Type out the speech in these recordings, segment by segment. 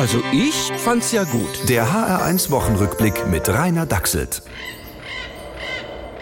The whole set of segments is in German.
Also ich fand's ja gut. Der HR1 Wochenrückblick mit Rainer Dachselt.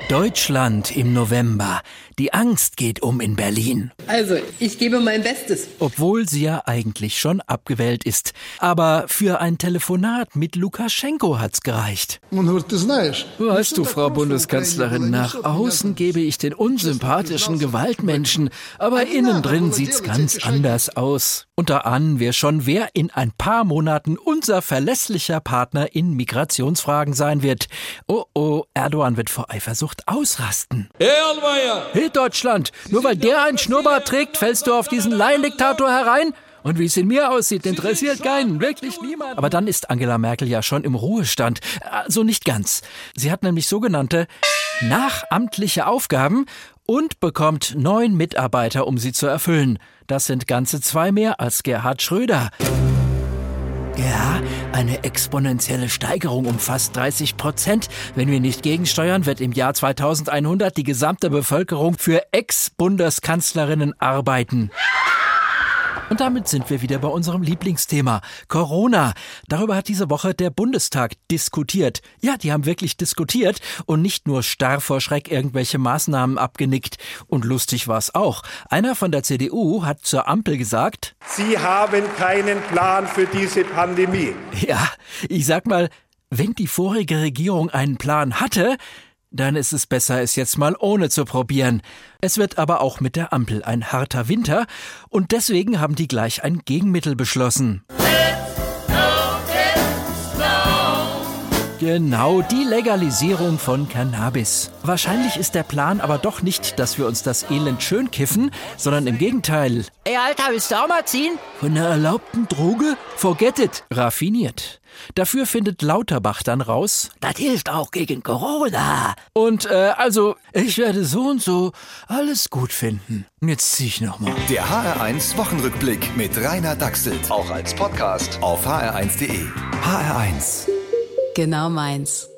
Deutschland im November. Die Angst geht um in Berlin. Also, ich gebe mein Bestes. Obwohl sie ja eigentlich schon abgewählt ist. Aber für ein Telefonat mit Lukaschenko hat's gereicht. Weißt du, Frau Bundeskanzlerin, nach außen gebe ich den unsympathischen Gewaltmenschen, aber innen drin sieht's ganz anders aus. Und da ahnen wir schon, wer in ein paar Monaten unser verlässlicher Partner in Migrationsfragen sein wird. Oh oh, Erdogan wird vor Eifersucht ausrasten. Hey Deutschland, nur weil der einen Schnurrbart trägt, fällst du auf diesen Laiendiktator herein? Und wie es in mir aussieht, interessiert keinen, wirklich niemand. Aber dann ist Angela Merkel ja schon im Ruhestand. Also nicht ganz. Sie hat nämlich sogenannte nachamtliche Aufgaben und bekommt neun Mitarbeiter, um sie zu erfüllen. Das sind ganze zwei mehr als Gerhard Schröder. Ja, eine exponentielle Steigerung um fast 30 Prozent. Wenn wir nicht gegensteuern, wird im Jahr 2100 die gesamte Bevölkerung für Ex-Bundeskanzlerinnen arbeiten. Und damit sind wir wieder bei unserem Lieblingsthema, Corona. Darüber hat diese Woche der Bundestag diskutiert. Ja, die haben wirklich diskutiert und nicht nur starr vor Schreck irgendwelche Maßnahmen abgenickt. Und lustig war es auch. Einer von der CDU hat zur Ampel gesagt, Sie haben keinen Plan für diese Pandemie. Ja, ich sag mal, wenn die vorige Regierung einen Plan hatte, dann ist es besser, es jetzt mal ohne zu probieren. Es wird aber auch mit der Ampel ein harter Winter und deswegen haben die gleich ein Gegenmittel beschlossen. Genau, die Legalisierung von Cannabis. Wahrscheinlich ist der Plan aber doch nicht, dass wir uns das Elend schön kiffen, sondern im Gegenteil. Ey, Alter, willst du auch mal ziehen? Von einer erlaubten Droge? Forget it. Raffiniert. Dafür findet Lauterbach dann raus, das hilft auch gegen Corona. Und äh, also, ich werde so und so alles gut finden. Jetzt zieh ich nochmal. Der HR1 Wochenrückblick mit Rainer Dachselt. Auch als Podcast auf hr1.de. HR1. Genau meins.